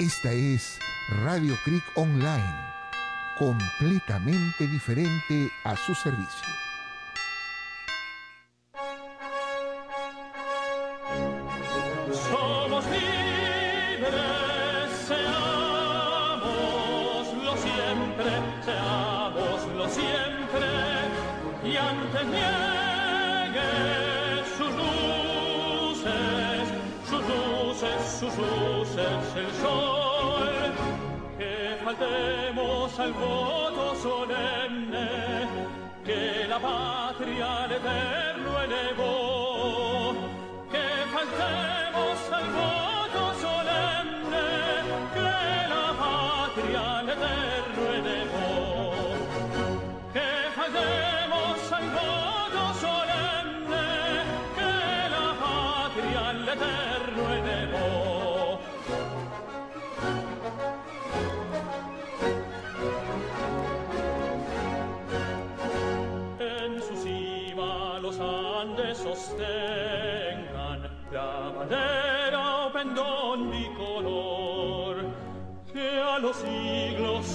Esta es Radio Creek Online, completamente diferente a su servicio. Somos libres, seámoslo siempre, seámoslo siempre, y antes niegue sus luces, sus luces, faltemos al voto solemne, que la patria al eterno elevó, que faltemos al voto solemne, que la patria al eterno elevó,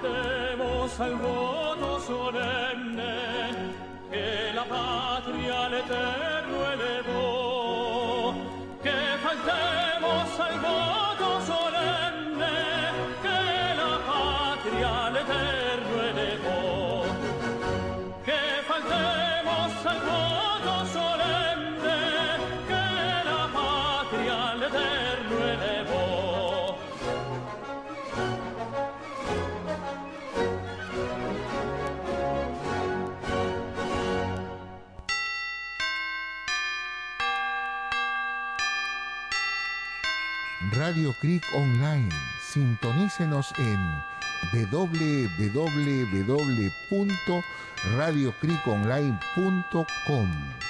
Faltemos al voto solemne, que la patria al eterno elevó, que faltemos al voto Radio Creek Online. Sintonícenos en www.radiocreekonline.com.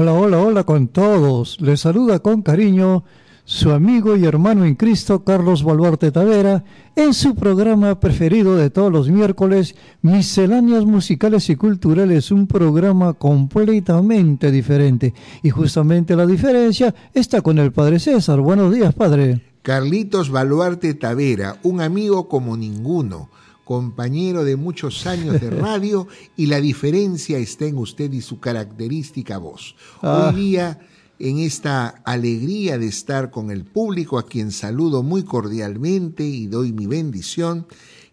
Hola, hola, hola con todos. Les saluda con cariño su amigo y hermano en Cristo Carlos Baluarte Tavera en su programa preferido de todos los miércoles, Misceláneas Musicales y Culturales, un programa completamente diferente. Y justamente la diferencia está con el Padre César. Buenos días, Padre. Carlitos Baluarte Tavera, un amigo como ninguno, compañero de muchos años de radio y la diferencia está en usted y su característica voz. Ah. Hoy día, en esta alegría de estar con el público, a quien saludo muy cordialmente y doy mi bendición,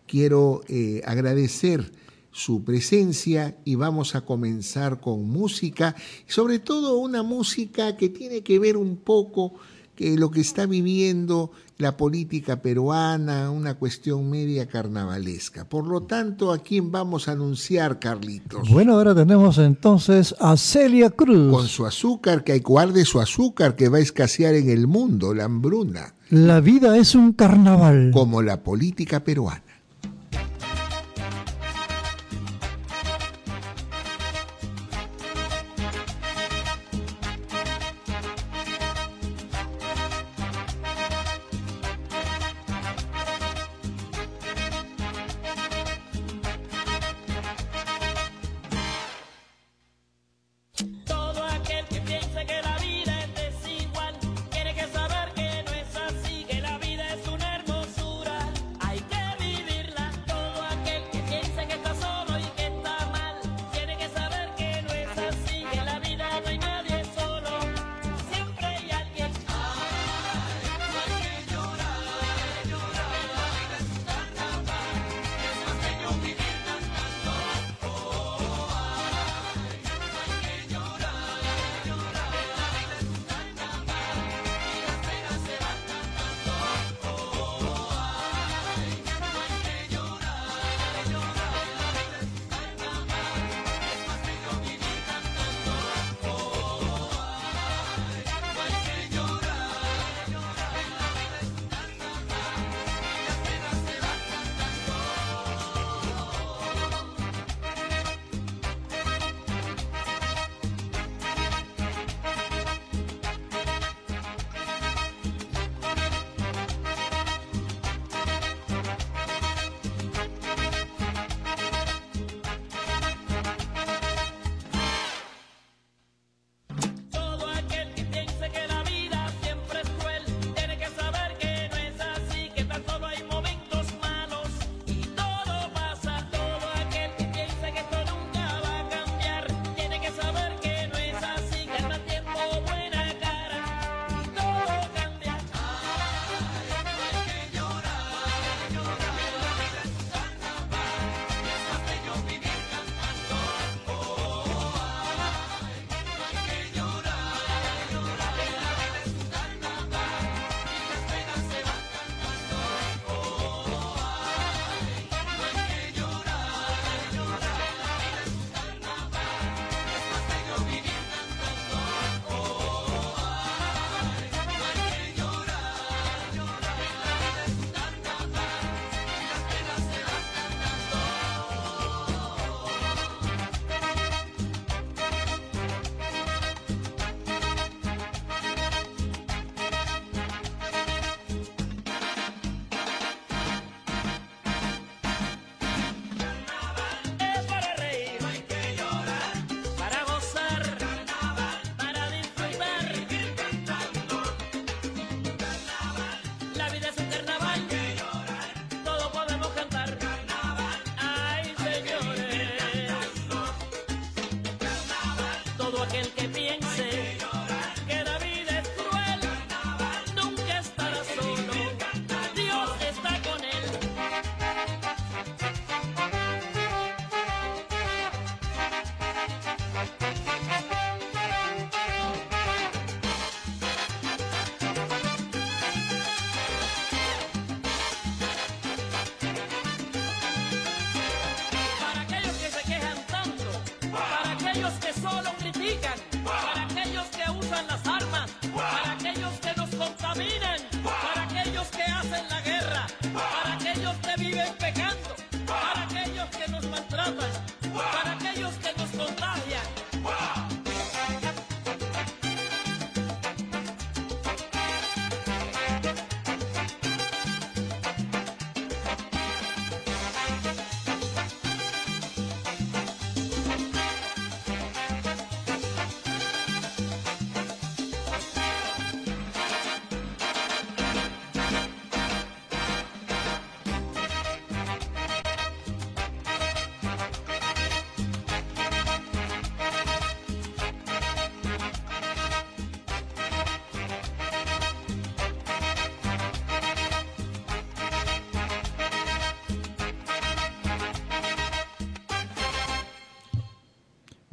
quiero eh, agradecer su presencia y vamos a comenzar con música, sobre todo una música que tiene que ver un poco que lo que está viviendo la política peruana, una cuestión media carnavalesca. Por lo tanto, ¿a quién vamos a anunciar, Carlitos? Bueno, ahora tenemos entonces a Celia Cruz. Con su azúcar, que guarde su azúcar, que va a escasear en el mundo, la hambruna. La vida es un carnaval. Como la política peruana.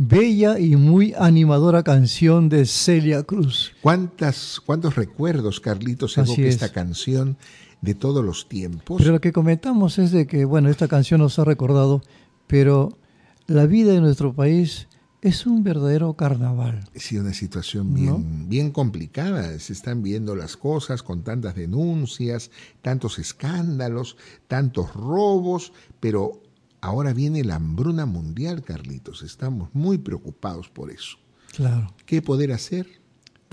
Bella y muy animadora canción de Celia Cruz. ¿Cuántas, ¿Cuántos recuerdos, Carlitos, evoca esta canción de todos los tiempos? Pero lo que comentamos es de que, bueno, esta canción nos ha recordado, pero la vida de nuestro país es un verdadero carnaval. Sí, una situación bien, bien complicada. Se están viendo las cosas con tantas denuncias, tantos escándalos, tantos robos, pero ahora viene la hambruna mundial, Carlitos. Estamos muy preocupados por eso. Claro. ¿Qué poder hacer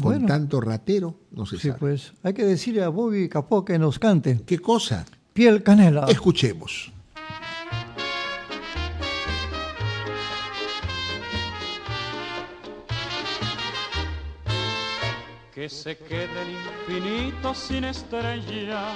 con tanto ratero? No se sí, pues hay que decirle a Bobby Capó que nos cante. ¿Qué cosa? Piel canela. Escuchemos. que se quede el infinito sin estrellas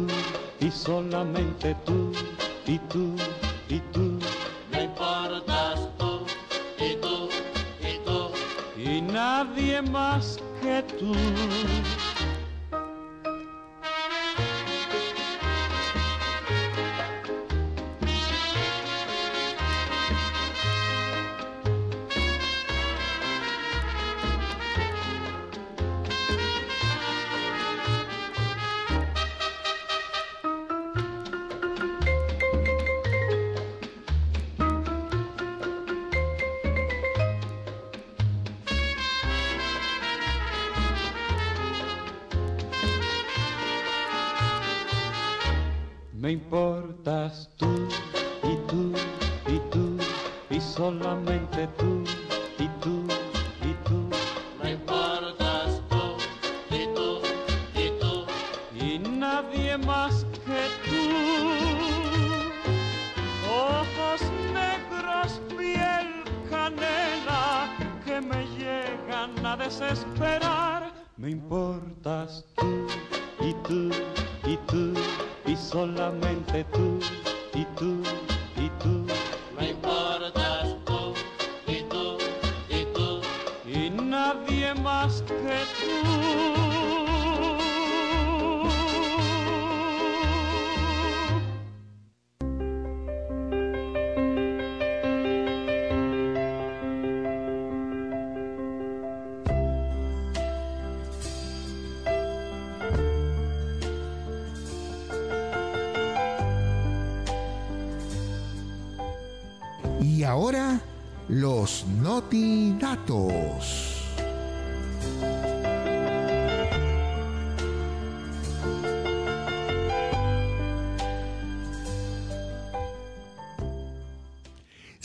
y solamente tú y tú y tú. Me importas tú y tú y tú y nadie más que tú.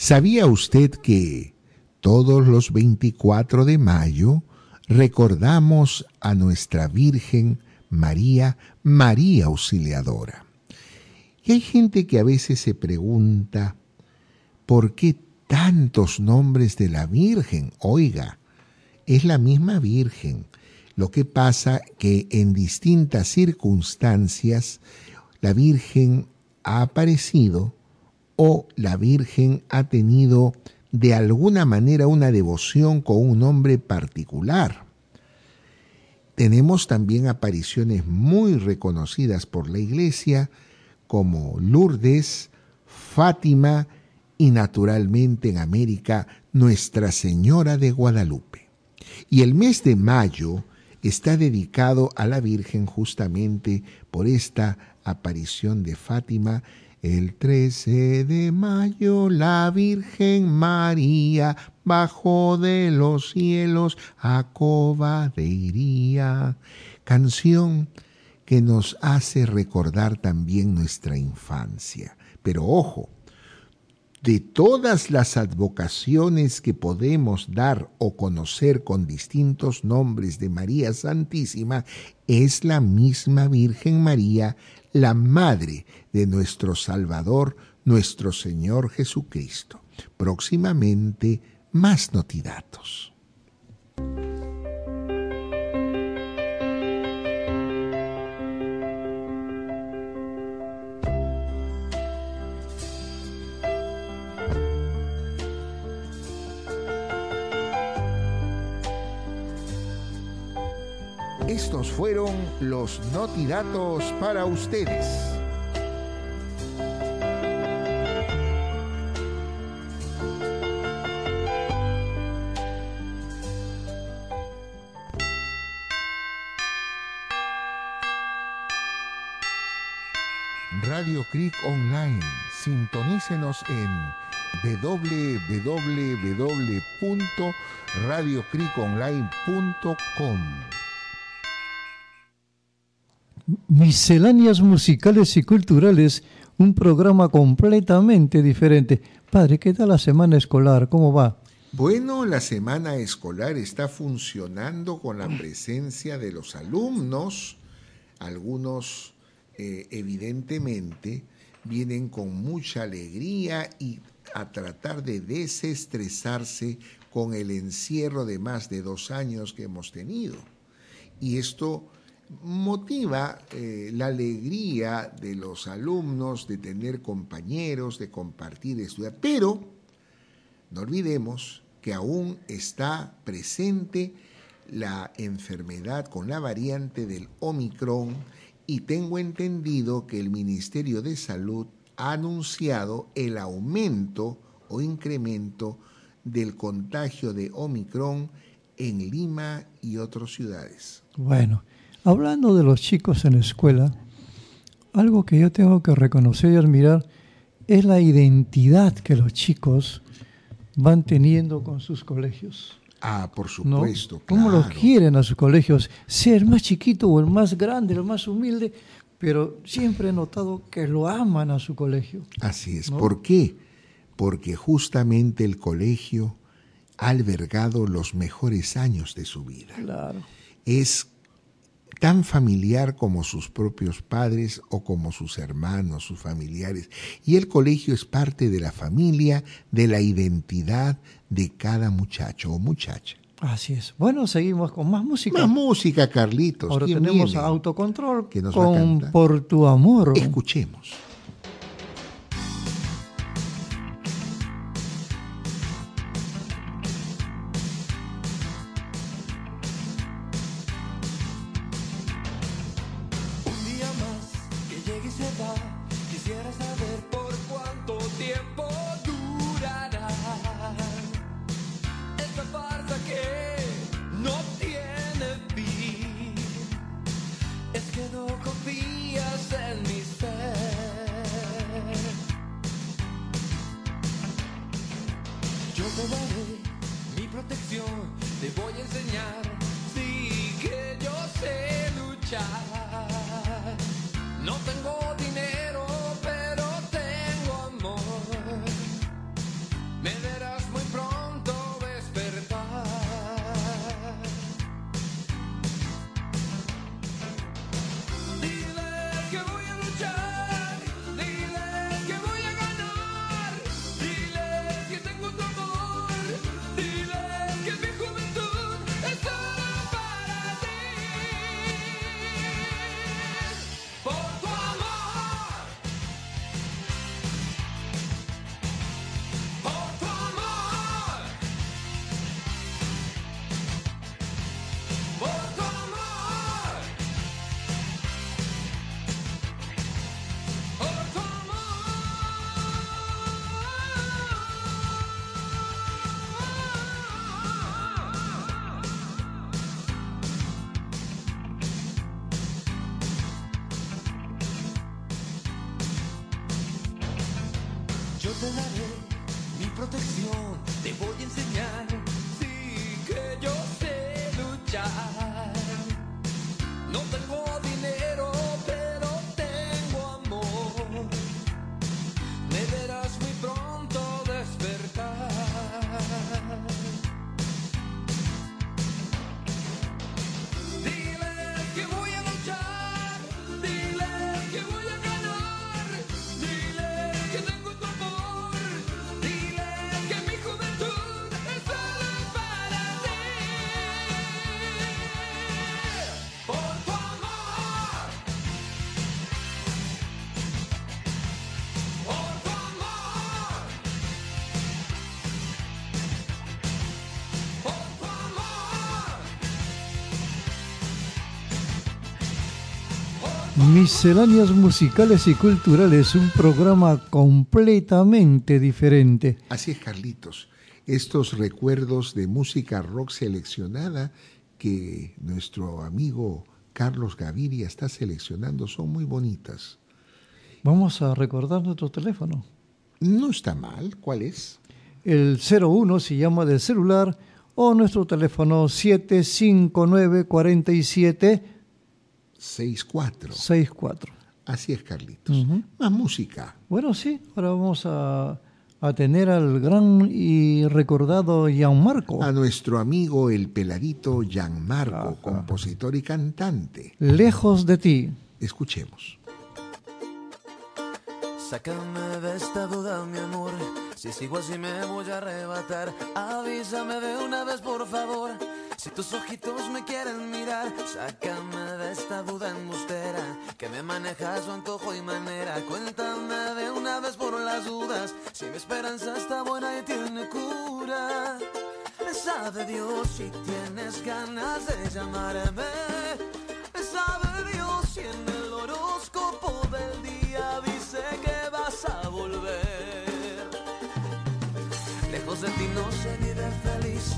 ¿Sabía usted que todos los 24 de mayo recordamos a nuestra Virgen María, María Auxiliadora? Y hay gente que a veces se pregunta, ¿por qué tantos nombres de la Virgen? Oiga, es la misma Virgen. Lo que pasa que en distintas circunstancias la Virgen ha aparecido o la Virgen ha tenido de alguna manera una devoción con un nombre particular. Tenemos también apariciones muy reconocidas por la Iglesia como Lourdes, Fátima y naturalmente en América Nuestra Señora de Guadalupe. Y el mes de mayo está dedicado a la Virgen justamente por esta aparición de Fátima. El 13 de mayo la Virgen María bajo de los cielos a Cobade iría. Canción que nos hace recordar también nuestra infancia. Pero ojo, de todas las advocaciones que podemos dar o conocer con distintos nombres de María Santísima, es la misma Virgen María, la Madre de nuestro Salvador, nuestro Señor Jesucristo. Próximamente, más notidatos. Estos fueron los notidatos para ustedes. Radio Creek Online. Sintonícenos en www.radiocreekonline.com. Misceláneas musicales y culturales, un programa completamente diferente. Padre, ¿qué tal la semana escolar? ¿Cómo va? Bueno, la semana escolar está funcionando con la presencia de los alumnos. Algunos, eh, evidentemente, vienen con mucha alegría y a tratar de desestresarse con el encierro de más de dos años que hemos tenido. Y esto motiva eh, la alegría de los alumnos de tener compañeros, de compartir, estudiar, pero no olvidemos que aún está presente la enfermedad con la variante del Omicron y tengo entendido que el Ministerio de Salud ha anunciado el aumento o incremento del contagio de Omicron en Lima y otras ciudades. Bueno, hablando de los chicos en la escuela, algo que yo tengo que reconocer y admirar es la identidad que los chicos van teniendo con sus colegios. Ah, por ¿no? supuesto. ¿Cómo los claro. quieren a sus colegios? Sea el más chiquito o el más grande, el más humilde, pero siempre he notado que lo aman a su colegio. Así es. ¿no? ¿Por qué? Porque justamente el colegio ha albergado los mejores años de su vida. Claro. Es tan familiar como sus propios padres o como sus hermanos, sus familiares. Y el colegio es parte de la familia, de la identidad de cada muchacho o muchacha. Así es. Bueno, seguimos con más música. Más música, Carlitos. Ahora ¿Quién tenemos viene? Autocontrol Que nos va a con. Por tu amor. Escuchemos. Misceláneas musicales y culturales, un programa completamente diferente. Así es, Carlitos. Estos recuerdos de música rock seleccionada que nuestro amigo Carlos Gaviria está seleccionando son muy bonitas. Vamos a recordar nuestro teléfono. No está mal. ¿Cuál es? El 01 se llama del celular o nuestro teléfono 759 47 64. 64. Así es, Carlitos. Ujú. Más música. Bueno, sí, ahora vamos a, a tener al gran y recordado Gianmarco, A nuestro amigo el peladito Gianmarco, Ajá. compositor y cantante. lejos de ti. Escuchemos. Sácame de esta duda, mi amor. Si sigo así me voy a arrebatar. Avísame de una vez, por favor. Si tus ojitos me quieren mirar, sácame de esta duda embustera. Que me maneja su antojo y manera. Cuéntame de una vez por las dudas. Si mi esperanza está buena y tiene cura. Sabe Dios si tienes ganas de llamarme. Sabe Dios si en el horóscopo del día dice que vas a volver. Lejos de ti no se vive feliz,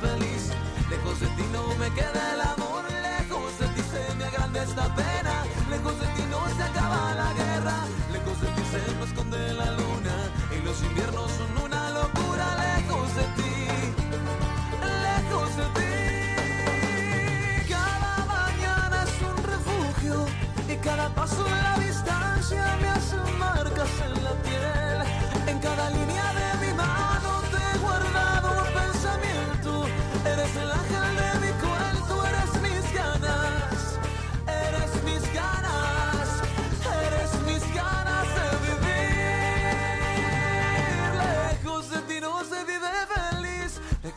feliz, lejos de ti no me queda el amor, lejos de ti se me agranda esta pena, lejos de ti no se acaba la guerra, lejos de ti se me esconde la luna y los inviernos son una locura, lejos de ti lejos de ti. Cada mañana es un refugio y cada paso en la distancia me hace marcas en la piel. En cada línea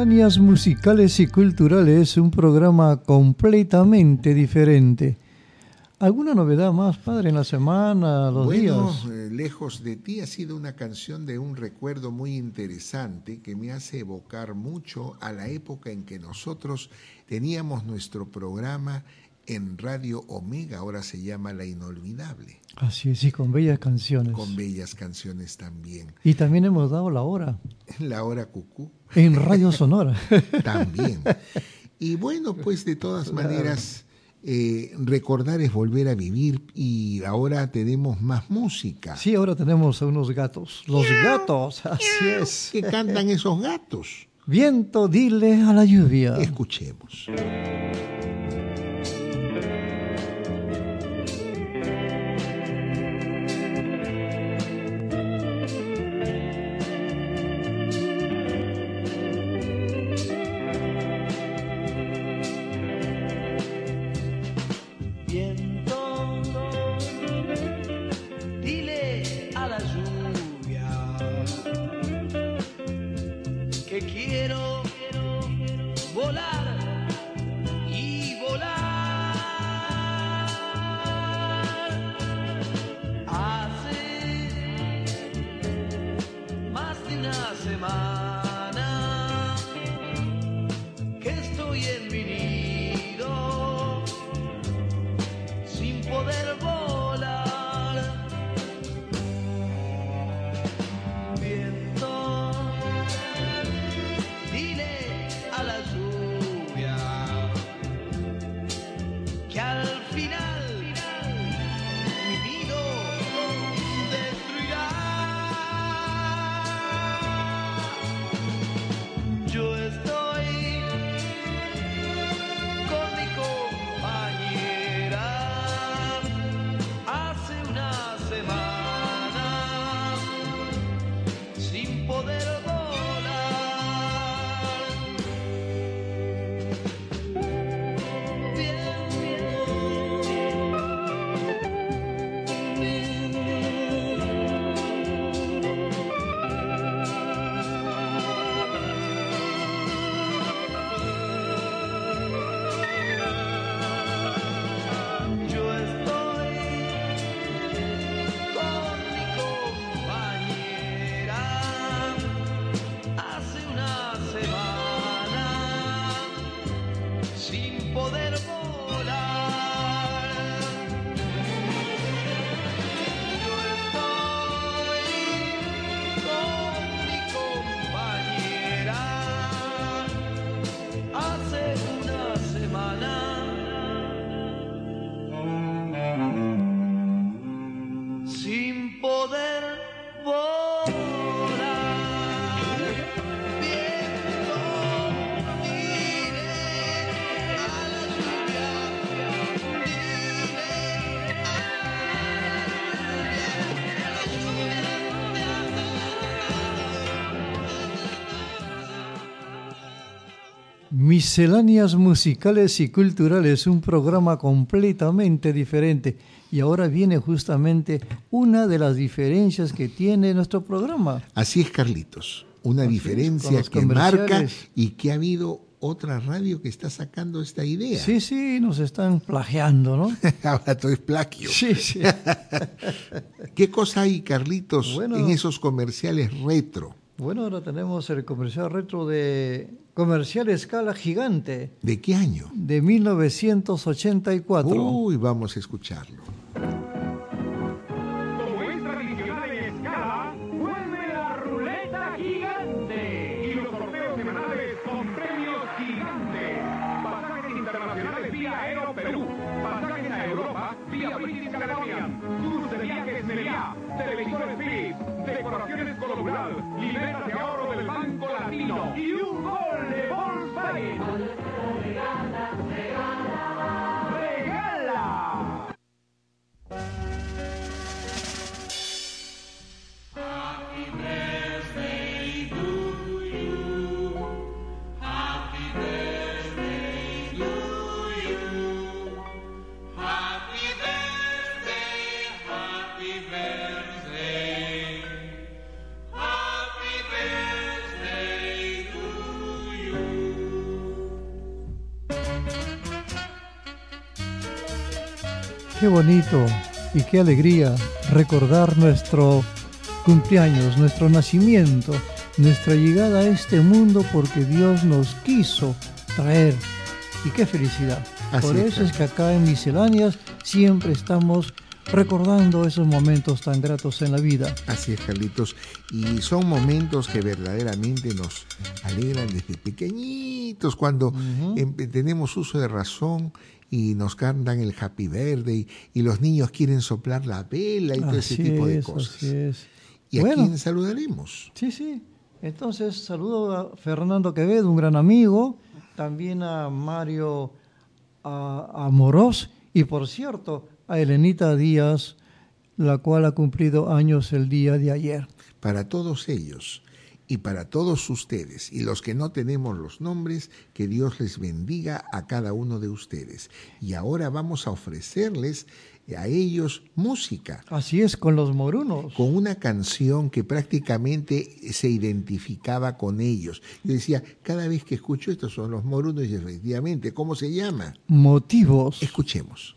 Misceláneas musicales y culturales, un programa completamente diferente. ¿Alguna novedad más, padre, en la semana, los bueno, días? eh, Lejos de ti ha sido una canción de un recuerdo muy interesante que me hace evocar mucho a la época en que nosotros teníamos nuestro programa en Radio Omega, ahora se llama La Inolvidable, Así es, y con bellas canciones. con bellas canciones también. Y también hemos dado la hora La Hora Cucú en Radio Sonora. también. Y bueno, pues de todas maneras, eh, recordar es volver a vivir y ahora tenemos más música. sí, ahora tenemos a unos gatos. Los gatos, así es. ¿Qué cantan esos gatos? Viento, dile a la lluvia. Escuchemos. Misceláneas musicales y culturales, un programa completamente diferente. Y ahora viene justamente una de las diferencias que tiene nuestro programa. Así es, Carlitos. Una Así diferencia que marca y que ha habido otra radio que está sacando esta idea. Sí, sí, nos están plagiando, ¿no? Ahora todo es plagio. Sí, sí. ¿Qué cosa hay, Carlitos, Bueno. en esos comerciales retro? Bueno, ahora tenemos el comercial retro de comercial escala gigante ¿De qué año? de 1984. Uy, vamos a escucharlo. Thank you. Qué bonito y qué alegría recordar nuestro cumpleaños, nuestro nacimiento, nuestra llegada a este mundo porque Dios nos quiso traer. Y qué felicidad. Así Por es, eso es que acá en Misceláneas siempre estamos recordando esos momentos tan gratos en la vida. Así es, Carlitos. Y son momentos que verdaderamente nos alegran desde pequeñitos, cuando em- tenemos uso de razón y nos cantan el Happy Birthday y los niños quieren soplar la vela y todo ese tipo de es, cosas. es. ¿Y a Bueno. quién saludaremos? Sí, sí. Entonces saludo a Fernando Quevedo, un gran amigo, también a Mario a, a Morós y por cierto a Elenita Díaz, la cual ha cumplido años el día de ayer. Para todos ellos y para todos ustedes y los que no tenemos los nombres, que Dios les bendiga a cada uno de ustedes. Y ahora vamos a ofrecerles a ellos música. Así es, con los morunos. con una canción que prácticamente se identificaba con ellos. Yo decía, cada vez que escucho estos son los morunos y efectivamente, ¿cómo se llama? Motivos. Escuchemos.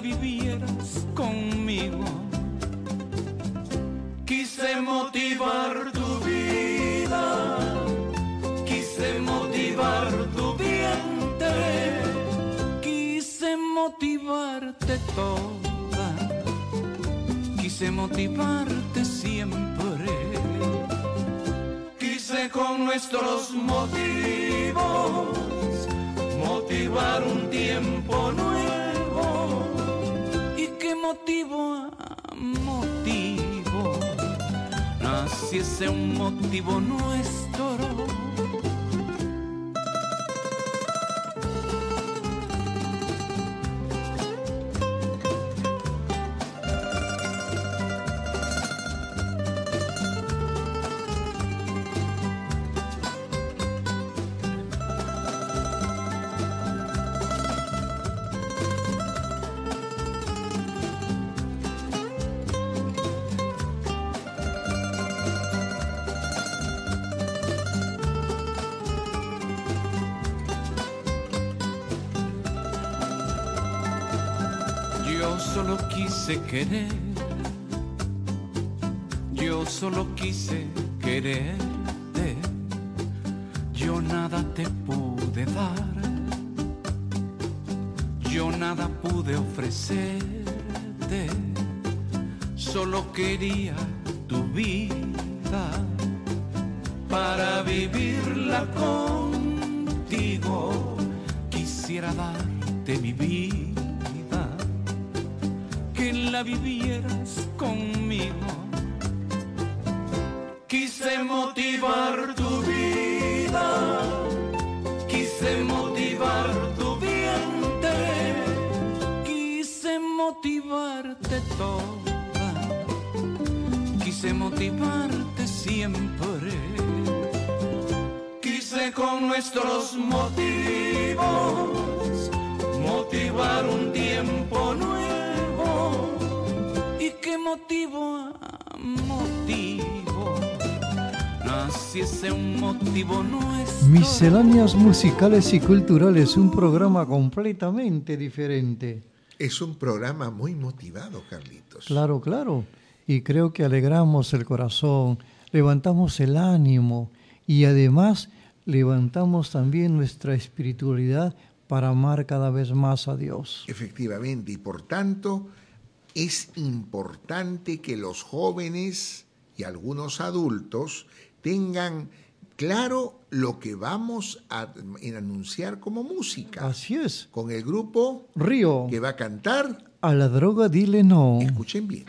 vivieras conmigo. Quise motivar tu vida, quise motivar tu vientre, quise motivarte toda, quise motivarte siempre. Quise con nuestros motivos motivar un tiempo nuevo. Motivo? Naciese un motivo nuestro. Querer, motivarte toda, quise motivarte siempre. Quise con nuestros motivos motivar un tiempo nuevo. ¿Y qué motivo a motivo? Naciese un motivo nuestro. Misceláneas musicales y culturales, un programa completamente diferente. Es un programa muy motivado, Carlitos. Claro, claro. Y creo que alegramos el corazón, levantamos el ánimo y además levantamos también nuestra espiritualidad para amar cada vez más a Dios. Efectivamente, y por tanto, es importante que los jóvenes y algunos adultos tengan claro lo que vamos a anunciar como música. Así es. Con el grupo Río, que va a cantar, a la droga dile no. escuchen bien.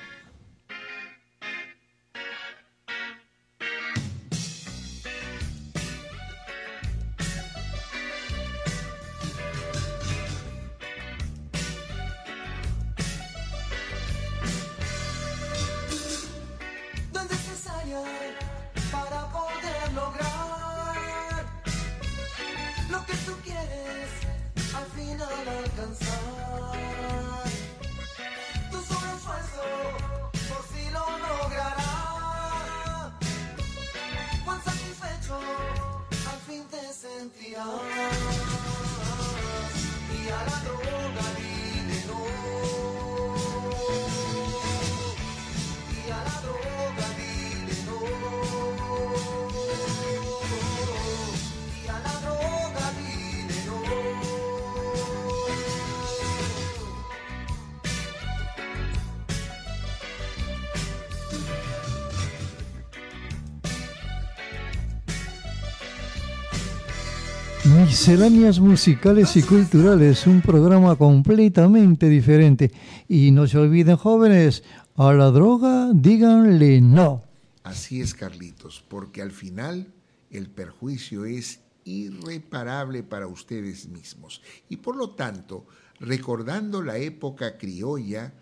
Misceláneas musicales y culturales, un programa completamente diferente. Y no se olviden, jóvenes, a la droga díganle no. Así es, Carlitos, porque al final el perjuicio es irreparable para ustedes mismos. Y por lo tanto, recordando la época criolla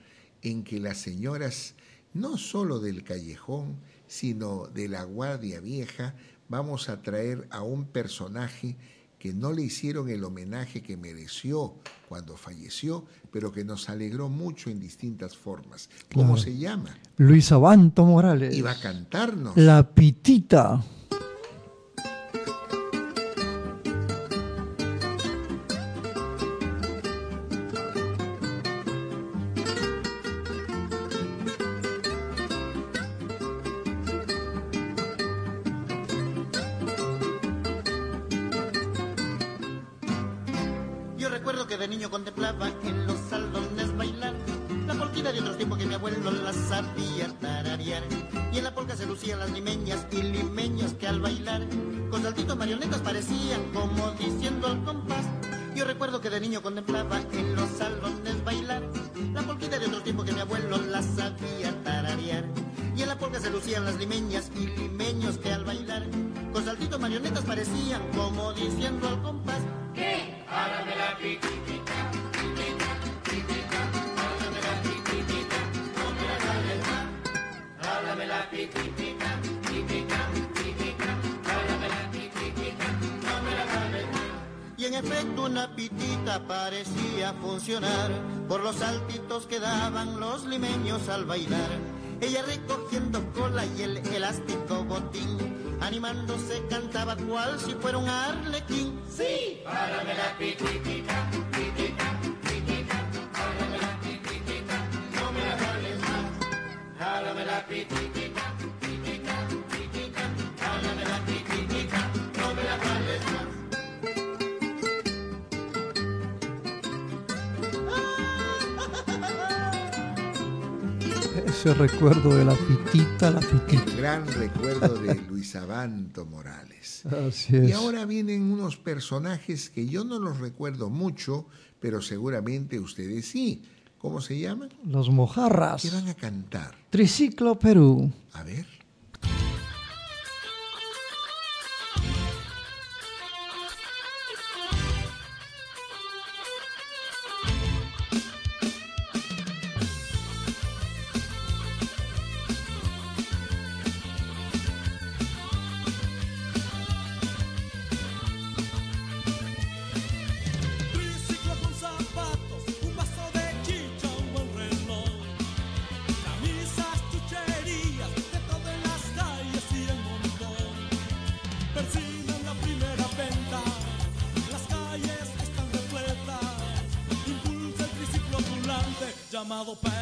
en que las señoras, no solo del callejón, sino de la Guardia Vieja, vamos a traer a un personaje que no le hicieron el homenaje que mereció cuando falleció, pero que nos alegró mucho en distintas formas. ¿Cómo Claro. se llama? Luis Abanto Morales. Iba a cantarnos. La pitita. Cual si fuera un arlequín. Sí, párame la pititita, pitita, pitita, párame la pititita, no me la jales más. Jálame la pititita, pitita, pitita, jálame la pititita, no me la jales más. Ese recuerdo de la pitita, la pitita. Gran recuerdo de Luis Abanto Morales. Así Y es. ahora vienen unos personajes que yo no los recuerdo mucho, pero seguramente ustedes sí. ¿Cómo se llaman? Los mojarras. ¿Qué van a cantar? Triciclo Perú. A ver. Llamado Perú.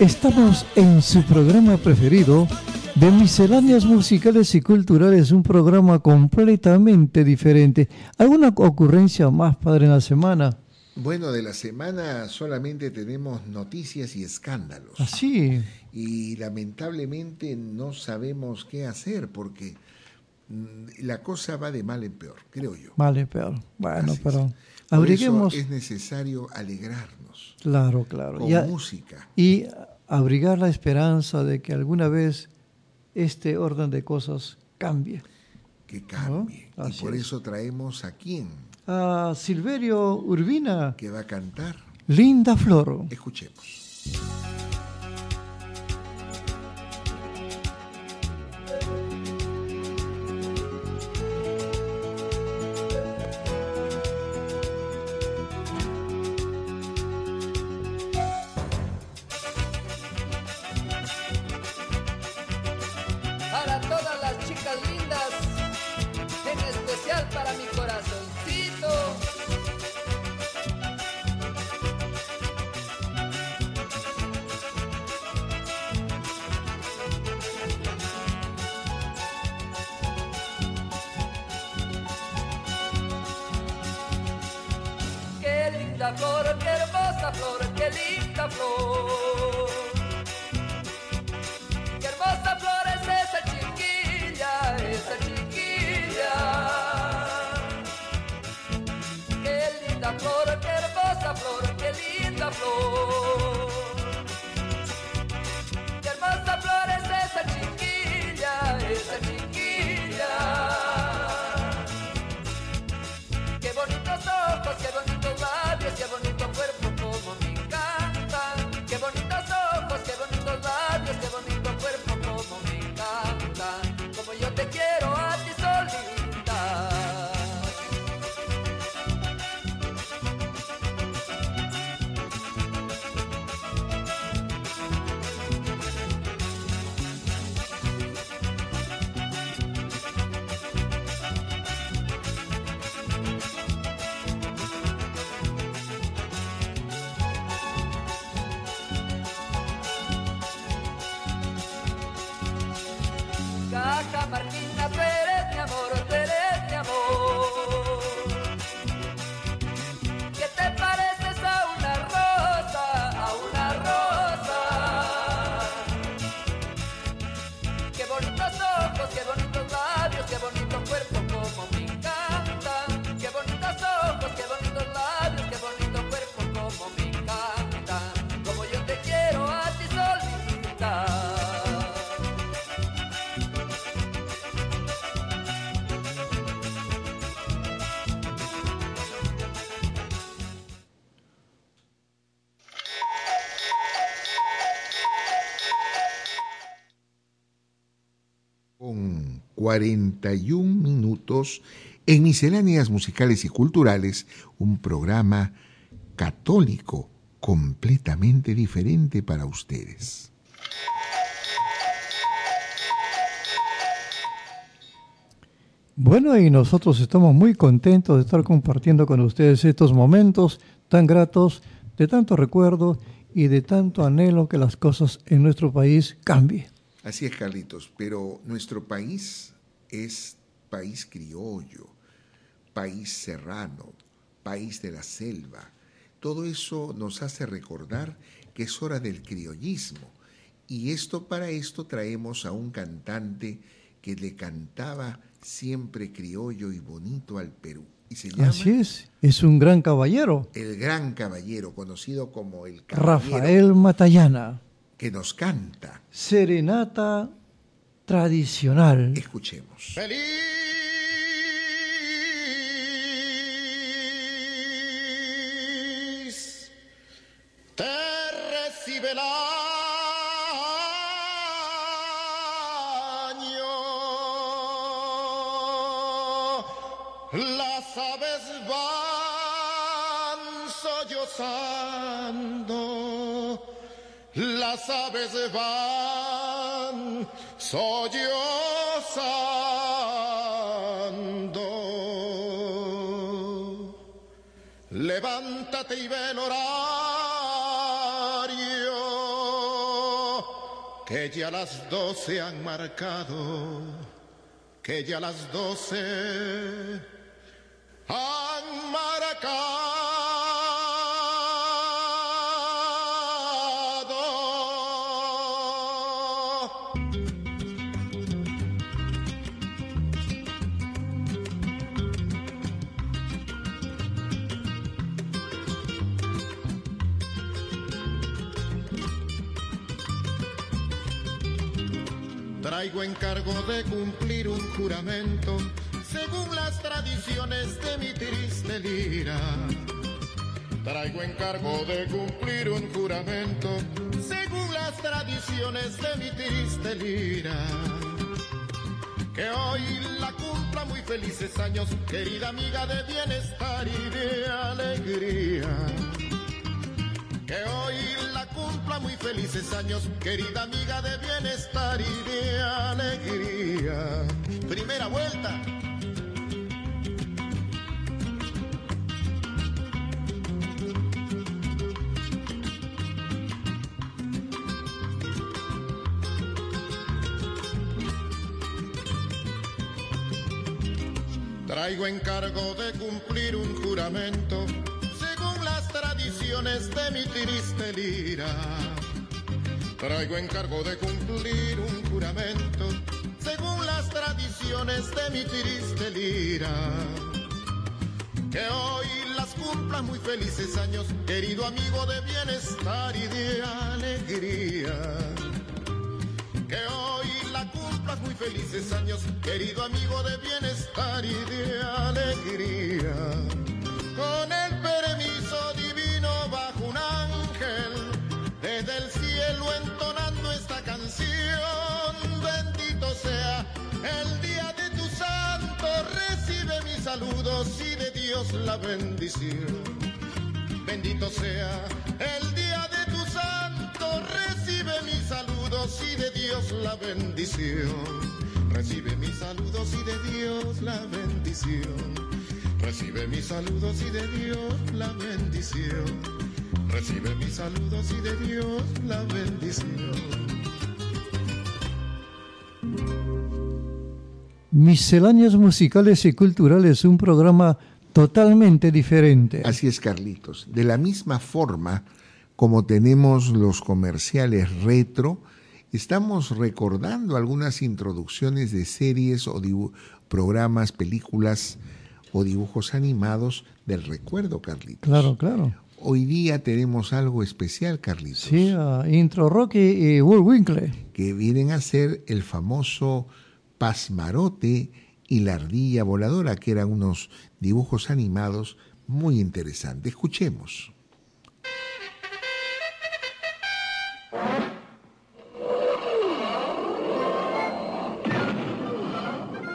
Estamos en su programa preferido de misceláneas musicales y culturales, un programa completamente diferente. ¿Alguna ocurrencia más, padre, en la semana? Bueno, de la semana solamente tenemos noticias y escándalos. Así, Y lamentablemente no sabemos qué hacer porque mm, la cosa va de mal en peor, creo yo. vale, pero bueno, Así es. pero Por eso es necesario alegrarnos Claro, claro. con Y, música. y abrigar la esperanza de que alguna vez este orden de cosas cambie. que cambie. ¿No? Y por es. eso traemos a quién A Silverio Urbina, que va a cantar. Linda Flor. Escuchemos. 41 minutos en Misceláneas Musicales y Culturales, un programa católico completamente diferente para ustedes. Bueno, y nosotros estamos muy contentos de estar compartiendo con ustedes estos momentos tan gratos, de tanto recuerdo y de tanto anhelo que las cosas en nuestro país cambien. Así es, Carlitos, pero nuestro país es país criollo, país serrano, país de la selva. Todo eso nos hace recordar que es hora del criollismo. Y esto para esto traemos a un cantante que le cantaba siempre criollo y bonito al Perú. Y se llama Así es, es un gran caballero, el gran caballero, conocido como el caballero Rafael Matallana. Que nos canta. Serenata tradicional. Escuchemos. Feliz Las aves van sollozando. Levántate y ve el horario, que ya las doce han marcado, que ya las doce han marcado. Traigo encargo de cumplir un juramento según las tradiciones de mi triste lira. Traigo encargo de cumplir un juramento según las tradiciones de mi triste lira. Que hoy la cumpla muy felices años, querida amiga de bienestar y de alegría. Que hoy la cumpla muy felices años, querida amiga de bienestar y de alegría. Primera vuelta. Traigo encargo de cumplir un juramento tradiciones de mi triste lira. Traigo encargo de cumplir un juramento según las tradiciones de mi triste lira. Que hoy las cumpla muy felices años, querido amigo de bienestar y de alegría. Que hoy la cumplas muy felices años, querido amigo de bienestar y de alegría. Con el permiso el día de tu santo, recibe mis saludos y de Dios la bendición. Bendito sea el día de tu santo, recibe mis saludos y de Dios la bendición. Recibe mis saludos y de Dios la bendición. Recibe mis saludos y de Dios la bendición. Recibe mis saludos y de Dios la bendición. Misceláneas musicales y culturales, un programa totalmente diferente. Así es, Carlitos. De la misma forma como tenemos los comerciales retro, estamos recordando algunas introducciones de series o programas, películas o dibujos animados del recuerdo, Carlitos. Claro, claro. Hoy día tenemos algo especial, Carlitos. Sí, Intro Rocky y Bullwinkle. que vienen a ser el famoso Pasmarote y la ardilla voladora, que eran unos dibujos animados muy interesantes. Escuchemos.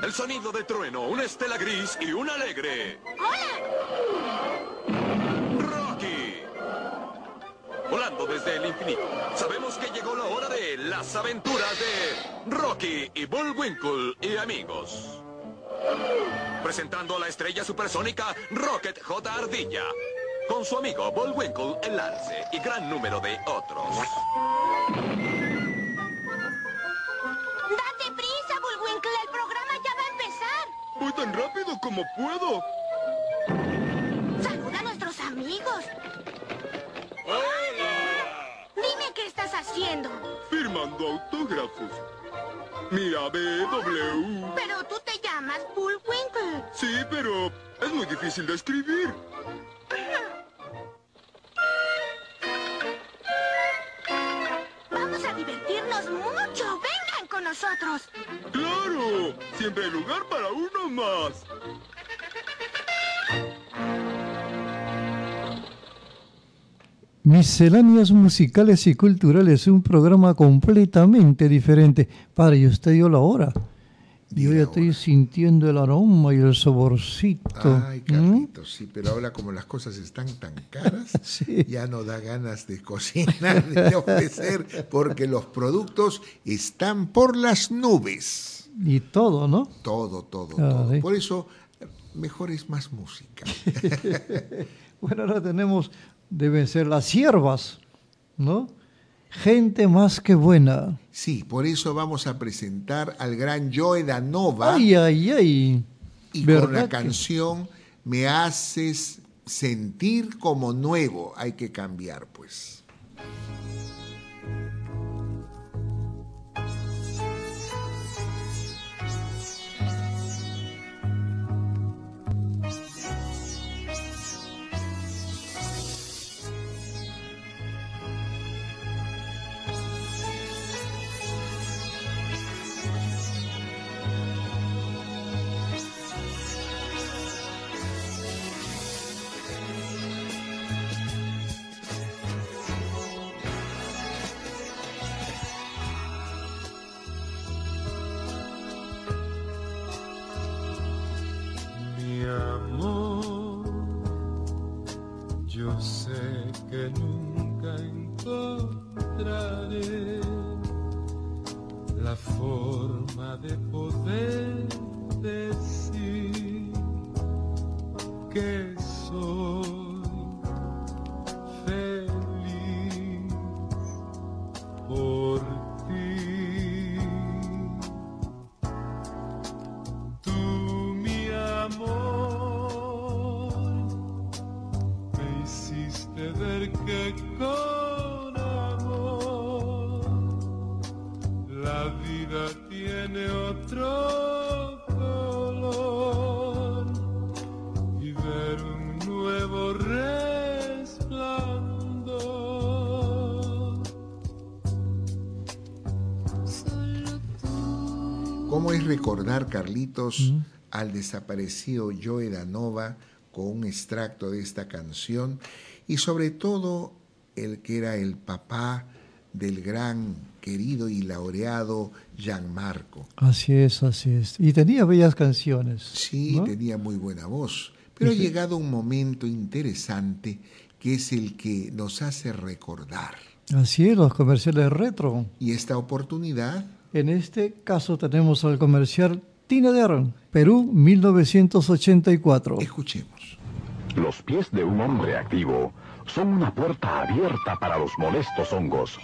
El sonido de trueno, una estela gris y un alegre. Rocky. Volando desde el infinito. Sabemos que llegó la hora de las aventuras de Rocky y Bullwinkle y amigos. Presentando a la estrella supersónica Rocket J. Ardilla. Con su amigo Bullwinkle el Arce y gran número de otros. ¡Date prisa, Bullwinkle! ¡El programa ya va a empezar! Voy tan rápido como puedo. ¡Saluda a nuestros amigos! Haciendo. Firmando autógrafos. Mira, BW. Pero tú te llamas Bullwinkle. Sí, pero es muy difícil de escribir. Vamos a divertirnos mucho. Vengan con nosotros. ¡Claro! Siempre hay lugar para uno más. Misceláneas musicales y culturales, un programa completamente diferente. Padre, y usted dio la hora. Yo ya estoy sintiendo el aroma y el saborcito. Ay, ¿Mm? Carlitos, sí, pero ahora como las cosas están tan caras, ya no da ganas de cocinar ni de ofrecer, porque los productos están por las nubes. Y todo, ¿no? Todo, todo, Ah, todo. sí. Por eso, mejor es más música. Bueno, ahora tenemos, deben ser las siervas, ¿no? Gente más que buena. Sí, por eso vamos a presentar al gran Joe Danova Ay, ay, ay. y ¿Verdad con la que- canción Me haces sentir como nuevo. Hay que cambiar, pues. Es recordar, Carlitos, al desaparecido Joe Danova con un extracto de esta canción? Y sobre todo, el que era el papá del gran, querido y laureado Gianmarco. Así es, así es. Y tenía bellas canciones. Sí, ¿no? tenía muy buena voz. Pero ha llegado un momento interesante que es el que nos hace recordar. Así es, los comerciales retro. Y esta oportunidad En este caso tenemos al comercial Tina Darren, Perú 1984. Escuchemos. Los pies de un hombre activo son una puerta abierta para los molestos hongos.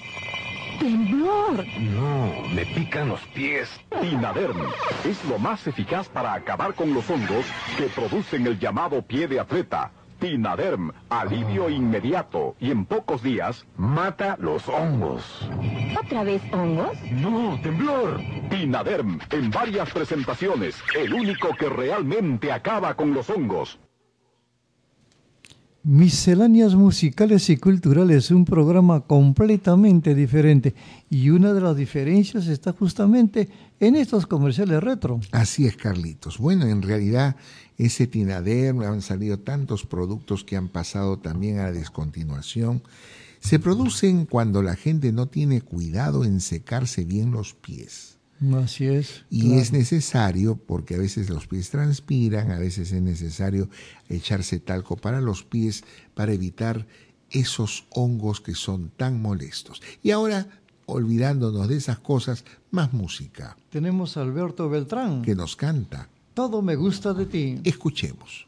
¡Temblor! No, me pican los pies. Tinaderm es lo más eficaz para acabar con los hongos que producen el llamado pie de atleta. Tinaderm, alivio inmediato y en pocos días mata los hongos. ¿Otra vez hongos? No, temblor. Tinaderm en varias presentaciones, el único que realmente acaba con los hongos. Misceláneas musicales y culturales, un programa completamente diferente. Y una de las diferencias está justamente en estos comerciales retro. Así es, Carlitos. Bueno, en realidad ese Tinaderm, han salido tantos productos que han pasado también a la descontinuación. Se producen cuando la gente no tiene cuidado en secarse bien los pies. Así es. Y claro. es necesario, porque a veces los pies transpiran, a veces es necesario echarse talco para los pies para evitar esos hongos que son tan molestos. Y ahora, olvidándonos de esas cosas, más música Tenemos a Alberto Beltrán. que nos canta. Todo me gusta de ti. Escuchemos.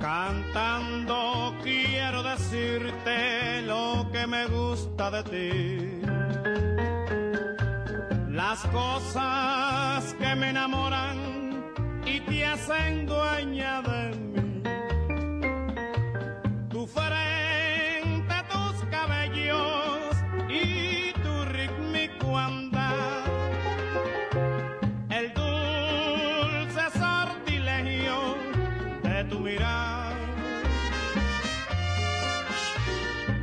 Cantando quiero decirte lo que me gusta de ti. Las cosas enamoran y te hacen dueña de mí. Tu frente, tus cabellos y tu rítmico andar. El dulce sortilegio de tu mirar.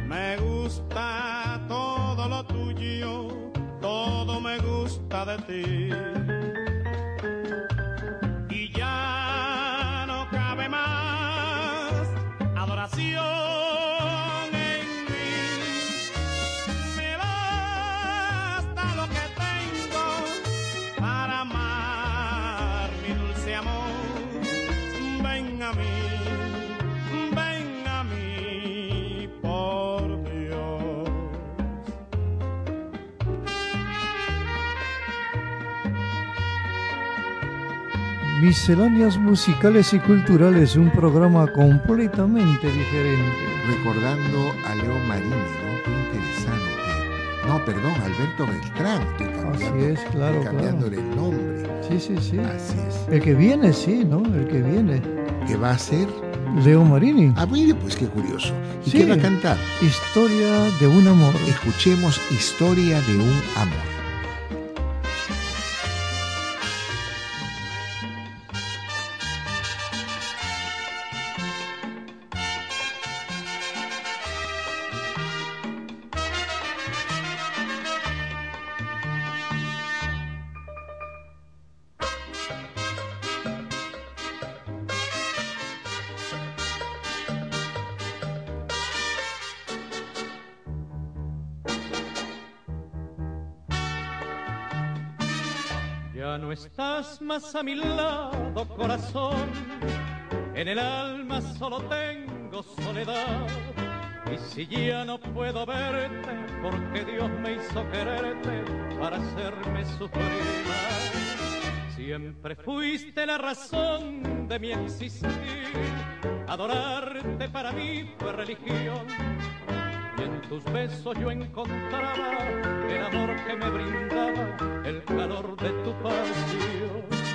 Me gusta todo lo tuyo, todo me gusta de ti. Misceláneas musicales y culturales, un programa completamente diferente. Recordando a Leo Marini, ¿no? Qué interesante. No, perdón, Alberto Beltrán. Estoy cambiando, Así es, claro, estoy cambiándole el nombre. Sí, sí, sí. Así es. El que viene, sí, ¿no? El que viene. ¿Qué va a ser? Leo Marini. Ah, mire, pues qué curioso. ¿Y Sí. qué va a cantar? Historia de un amor. Escuchemos Historia de un amor. A mi lado, corazón. En el alma solo tengo soledad. Y si ya no puedo verte, porque Dios me hizo quererte para hacerme sufrir más. Siempre fuiste la razón de mi existir. Adorarte para mí fue religión. Y en tus besos yo encontraba el amor que me brindaba, el calor de tu pasión.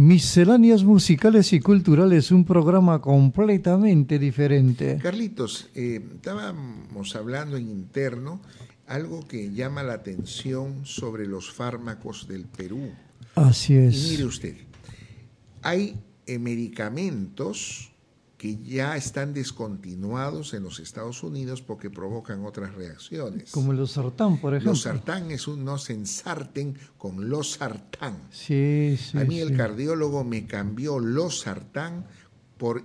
Misceláneas musicales y culturales, un programa completamente diferente. Carlitos, eh, estábamos hablando en interno algo que llama la atención sobre los fármacos del Perú. Así Y es. mire usted, hay eh, medicamentos que ya están descontinuados en los Estados Unidos porque provocan otras reacciones. Como los sartán, por ejemplo. Los sartán es un no se ensarten con los sartán. Sí, sí. A mí sí. el cardiólogo me cambió los sartán por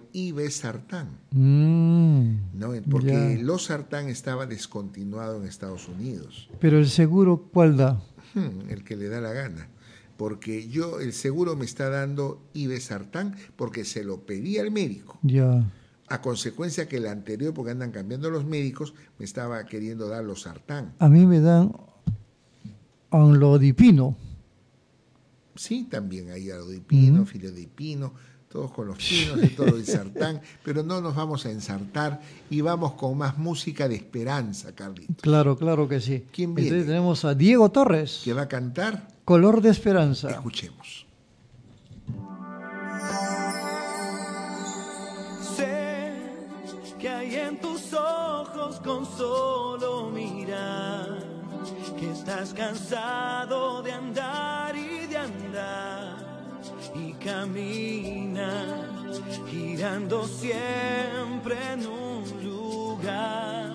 sartán. Mm, ¿no? Porque ya. los sartán estaba descontinuado en Estados Unidos. Pero el seguro, ¿cuál da? Hmm, el que le da la gana. Porque yo, el seguro me está dando sartán porque se lo pedí al médico. Ya. A consecuencia que el anterior, porque andan cambiando los médicos, me estaba queriendo dar los sartán. A mí me dan anlodipino. Sí, también hay alodipino, Ujú. filodipino, todos con los pinos y todo el sartán, pero no nos vamos a ensartar y vamos con más música de esperanza, Carlitos. Claro, claro que sí. ¿Quién viene? Entonces tenemos a Diego Torres. ¿Que va a cantar? Color de esperanza. Escuchemos. Sé que hay en tus ojos con solo mirar, que estás cansado de andar y de andar y camina girando siempre en un lugar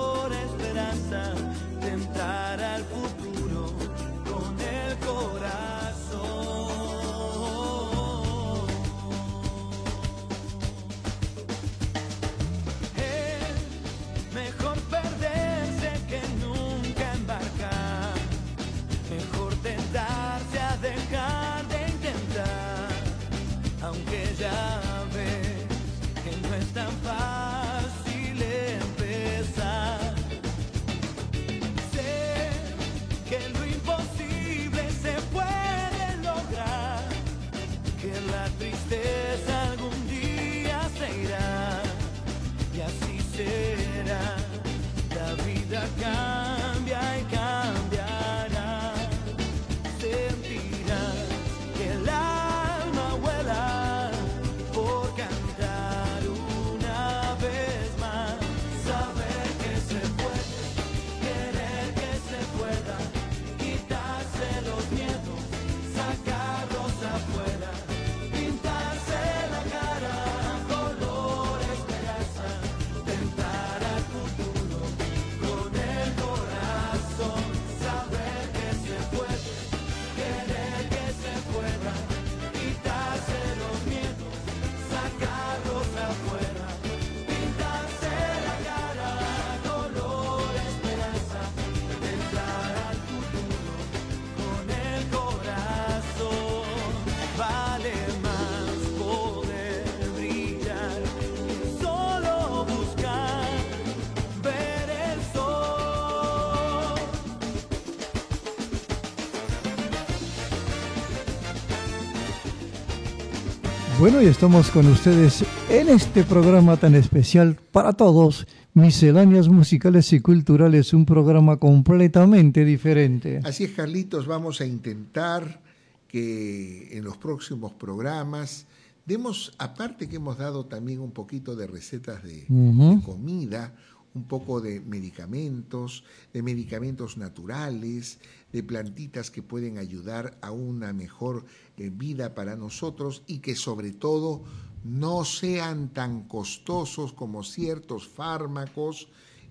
Bueno, y estamos con ustedes en este programa tan especial para todos, Misceláneas Musicales y Culturales, un programa completamente diferente. Así es, Carlitos, vamos a intentar que en los próximos programas demos, aparte que hemos dado también un poquito de recetas de, de comida, un poco de medicamentos, de medicamentos naturales, de plantitas que pueden ayudar a una mejor eh, vida para nosotros y que sobre todo no sean tan costosos como ciertos fármacos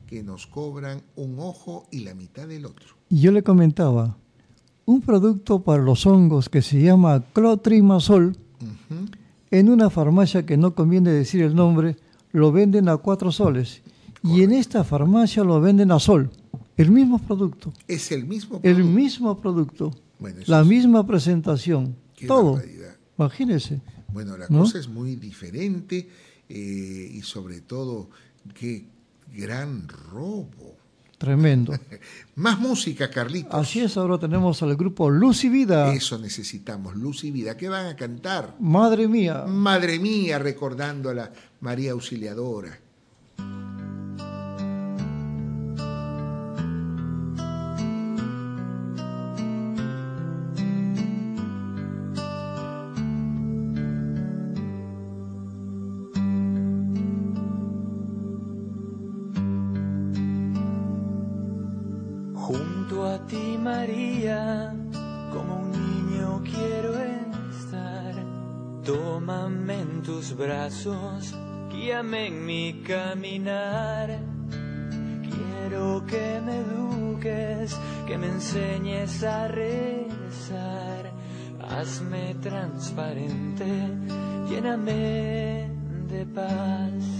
que nos cobran un ojo y la mitad del otro. Y yo le comentaba, un producto para los hongos que se llama clotrimazol, en una farmacia que no conviene decir el nombre, lo venden a cuatro soles. Y en esta farmacia lo venden a sol. El mismo producto. Es el mismo El mismo producto. Bueno, la es- misma presentación. Qué todo. barbaridad. Imagínese. Bueno, la ¿No? cosa es muy diferente eh, y sobre todo, qué gran robo. Tremendo. Más música, Carlitos. Así es, ahora tenemos al grupo Luz y Vida. Eso necesitamos, luz y vida. ¿Qué van a cantar? Madre mía. Madre mía, recordando a la María Auxiliadora. Brazos, guíame en mi caminar. Quiero que me eduques, que me enseñes a rezar. Hazme transparente, lléname de paz.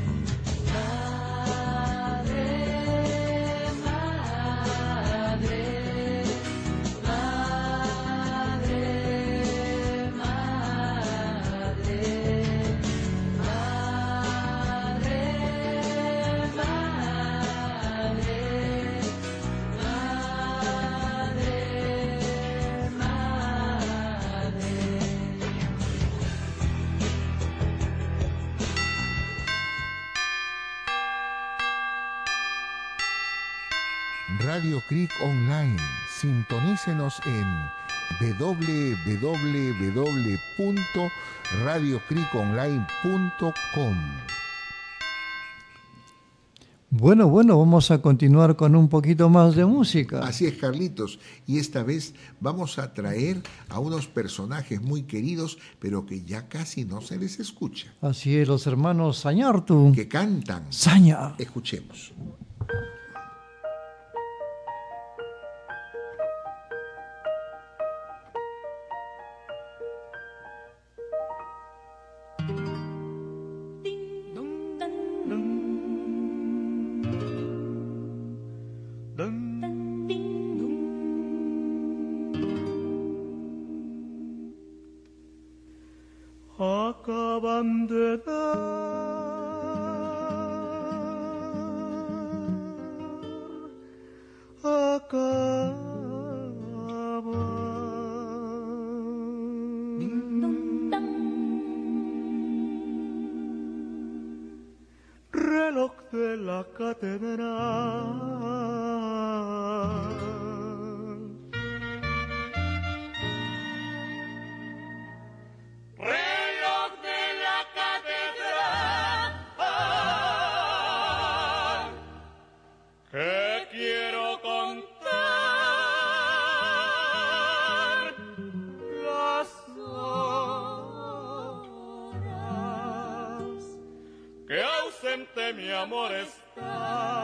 Radio Creek Online. Sintonícenos en www.radiocreekonline.com. Bueno, bueno, vamos a continuar con un poquito más de música. Así es, Carlitos. Y esta vez vamos a traer a unos personajes muy queridos, pero que ya casi no se les escucha. Así es, los hermanos Sañartu. Que cantan. Saña. Escuchemos. Amor está.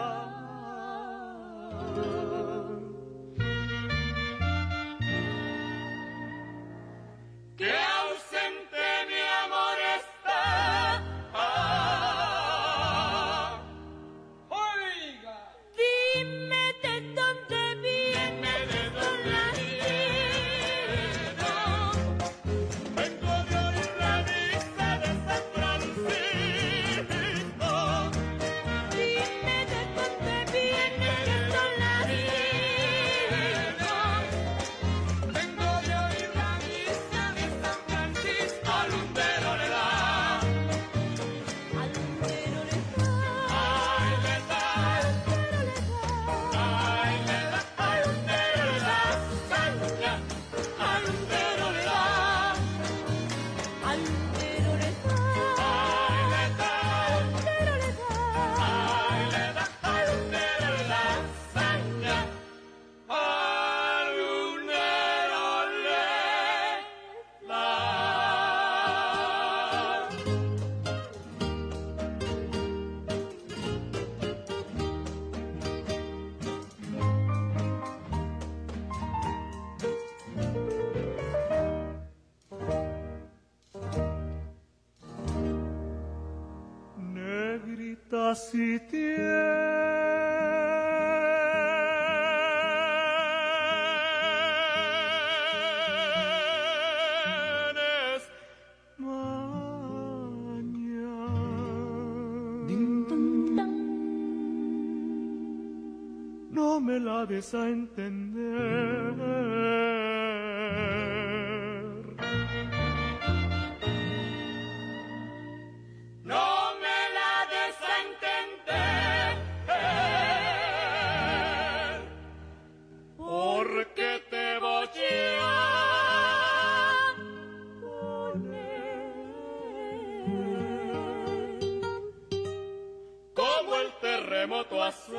Si tienes maña. No me la des a entender.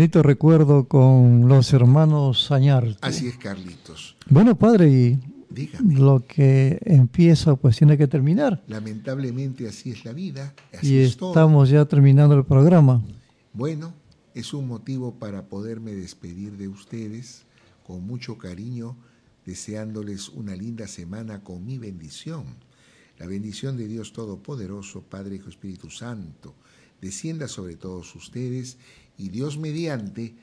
bonito recuerdo con los hermanos Añarte. Así es, Carlitos. Bueno, padre, y lo que empieza pues tiene que terminar. Lamentablemente así es la vida. Y estamos ya terminando el programa. Bueno, es un motivo para poderme despedir de ustedes con mucho cariño, deseándoles una linda semana con mi bendición. La bendición de Dios Todopoderoso, Padre y Espíritu Santo descienda sobre todos ustedes y Dios mediante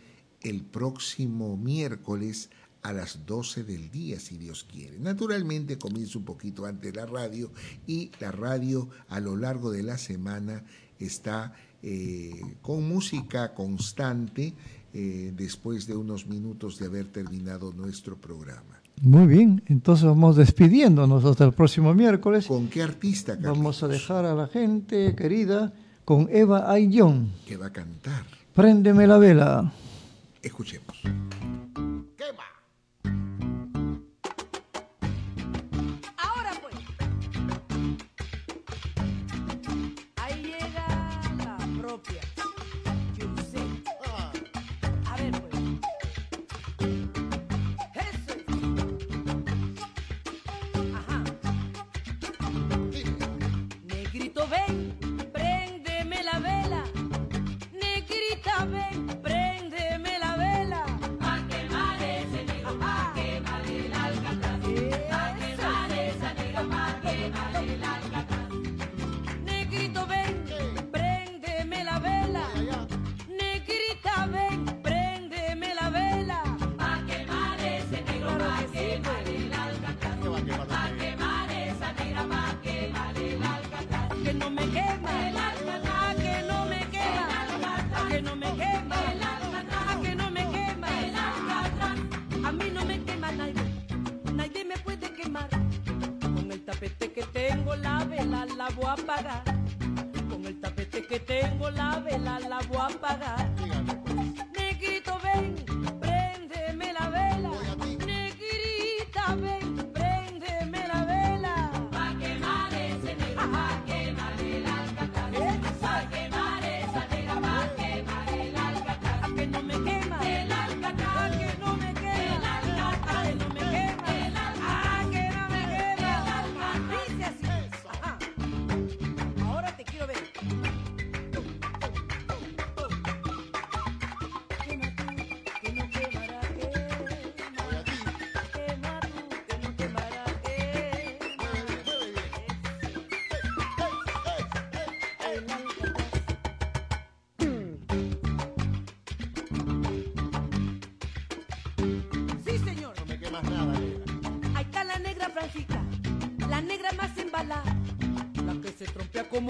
el próximo miércoles a las 12 del día, si Dios quiere. Naturalmente comienza un poquito antes la radio y la radio a lo largo de la semana está eh, con música constante eh, después de unos minutos de haber terminado nuestro programa. Muy bien, entonces vamos despidiéndonos hasta el próximo miércoles. ¿Con qué artista? Vamos a dejar a la gente querida con Eva Ayllón. Que va a cantar. Préndeme la vela. Escuchemos.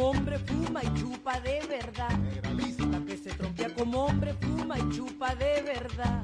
hombre, fuma y chupa de verdad. La que se trompea como hombre, fuma y chupa de verdad.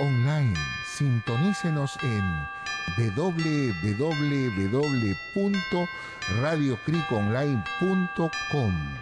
Online. Sintonícenos en www.radiocreekonline.com.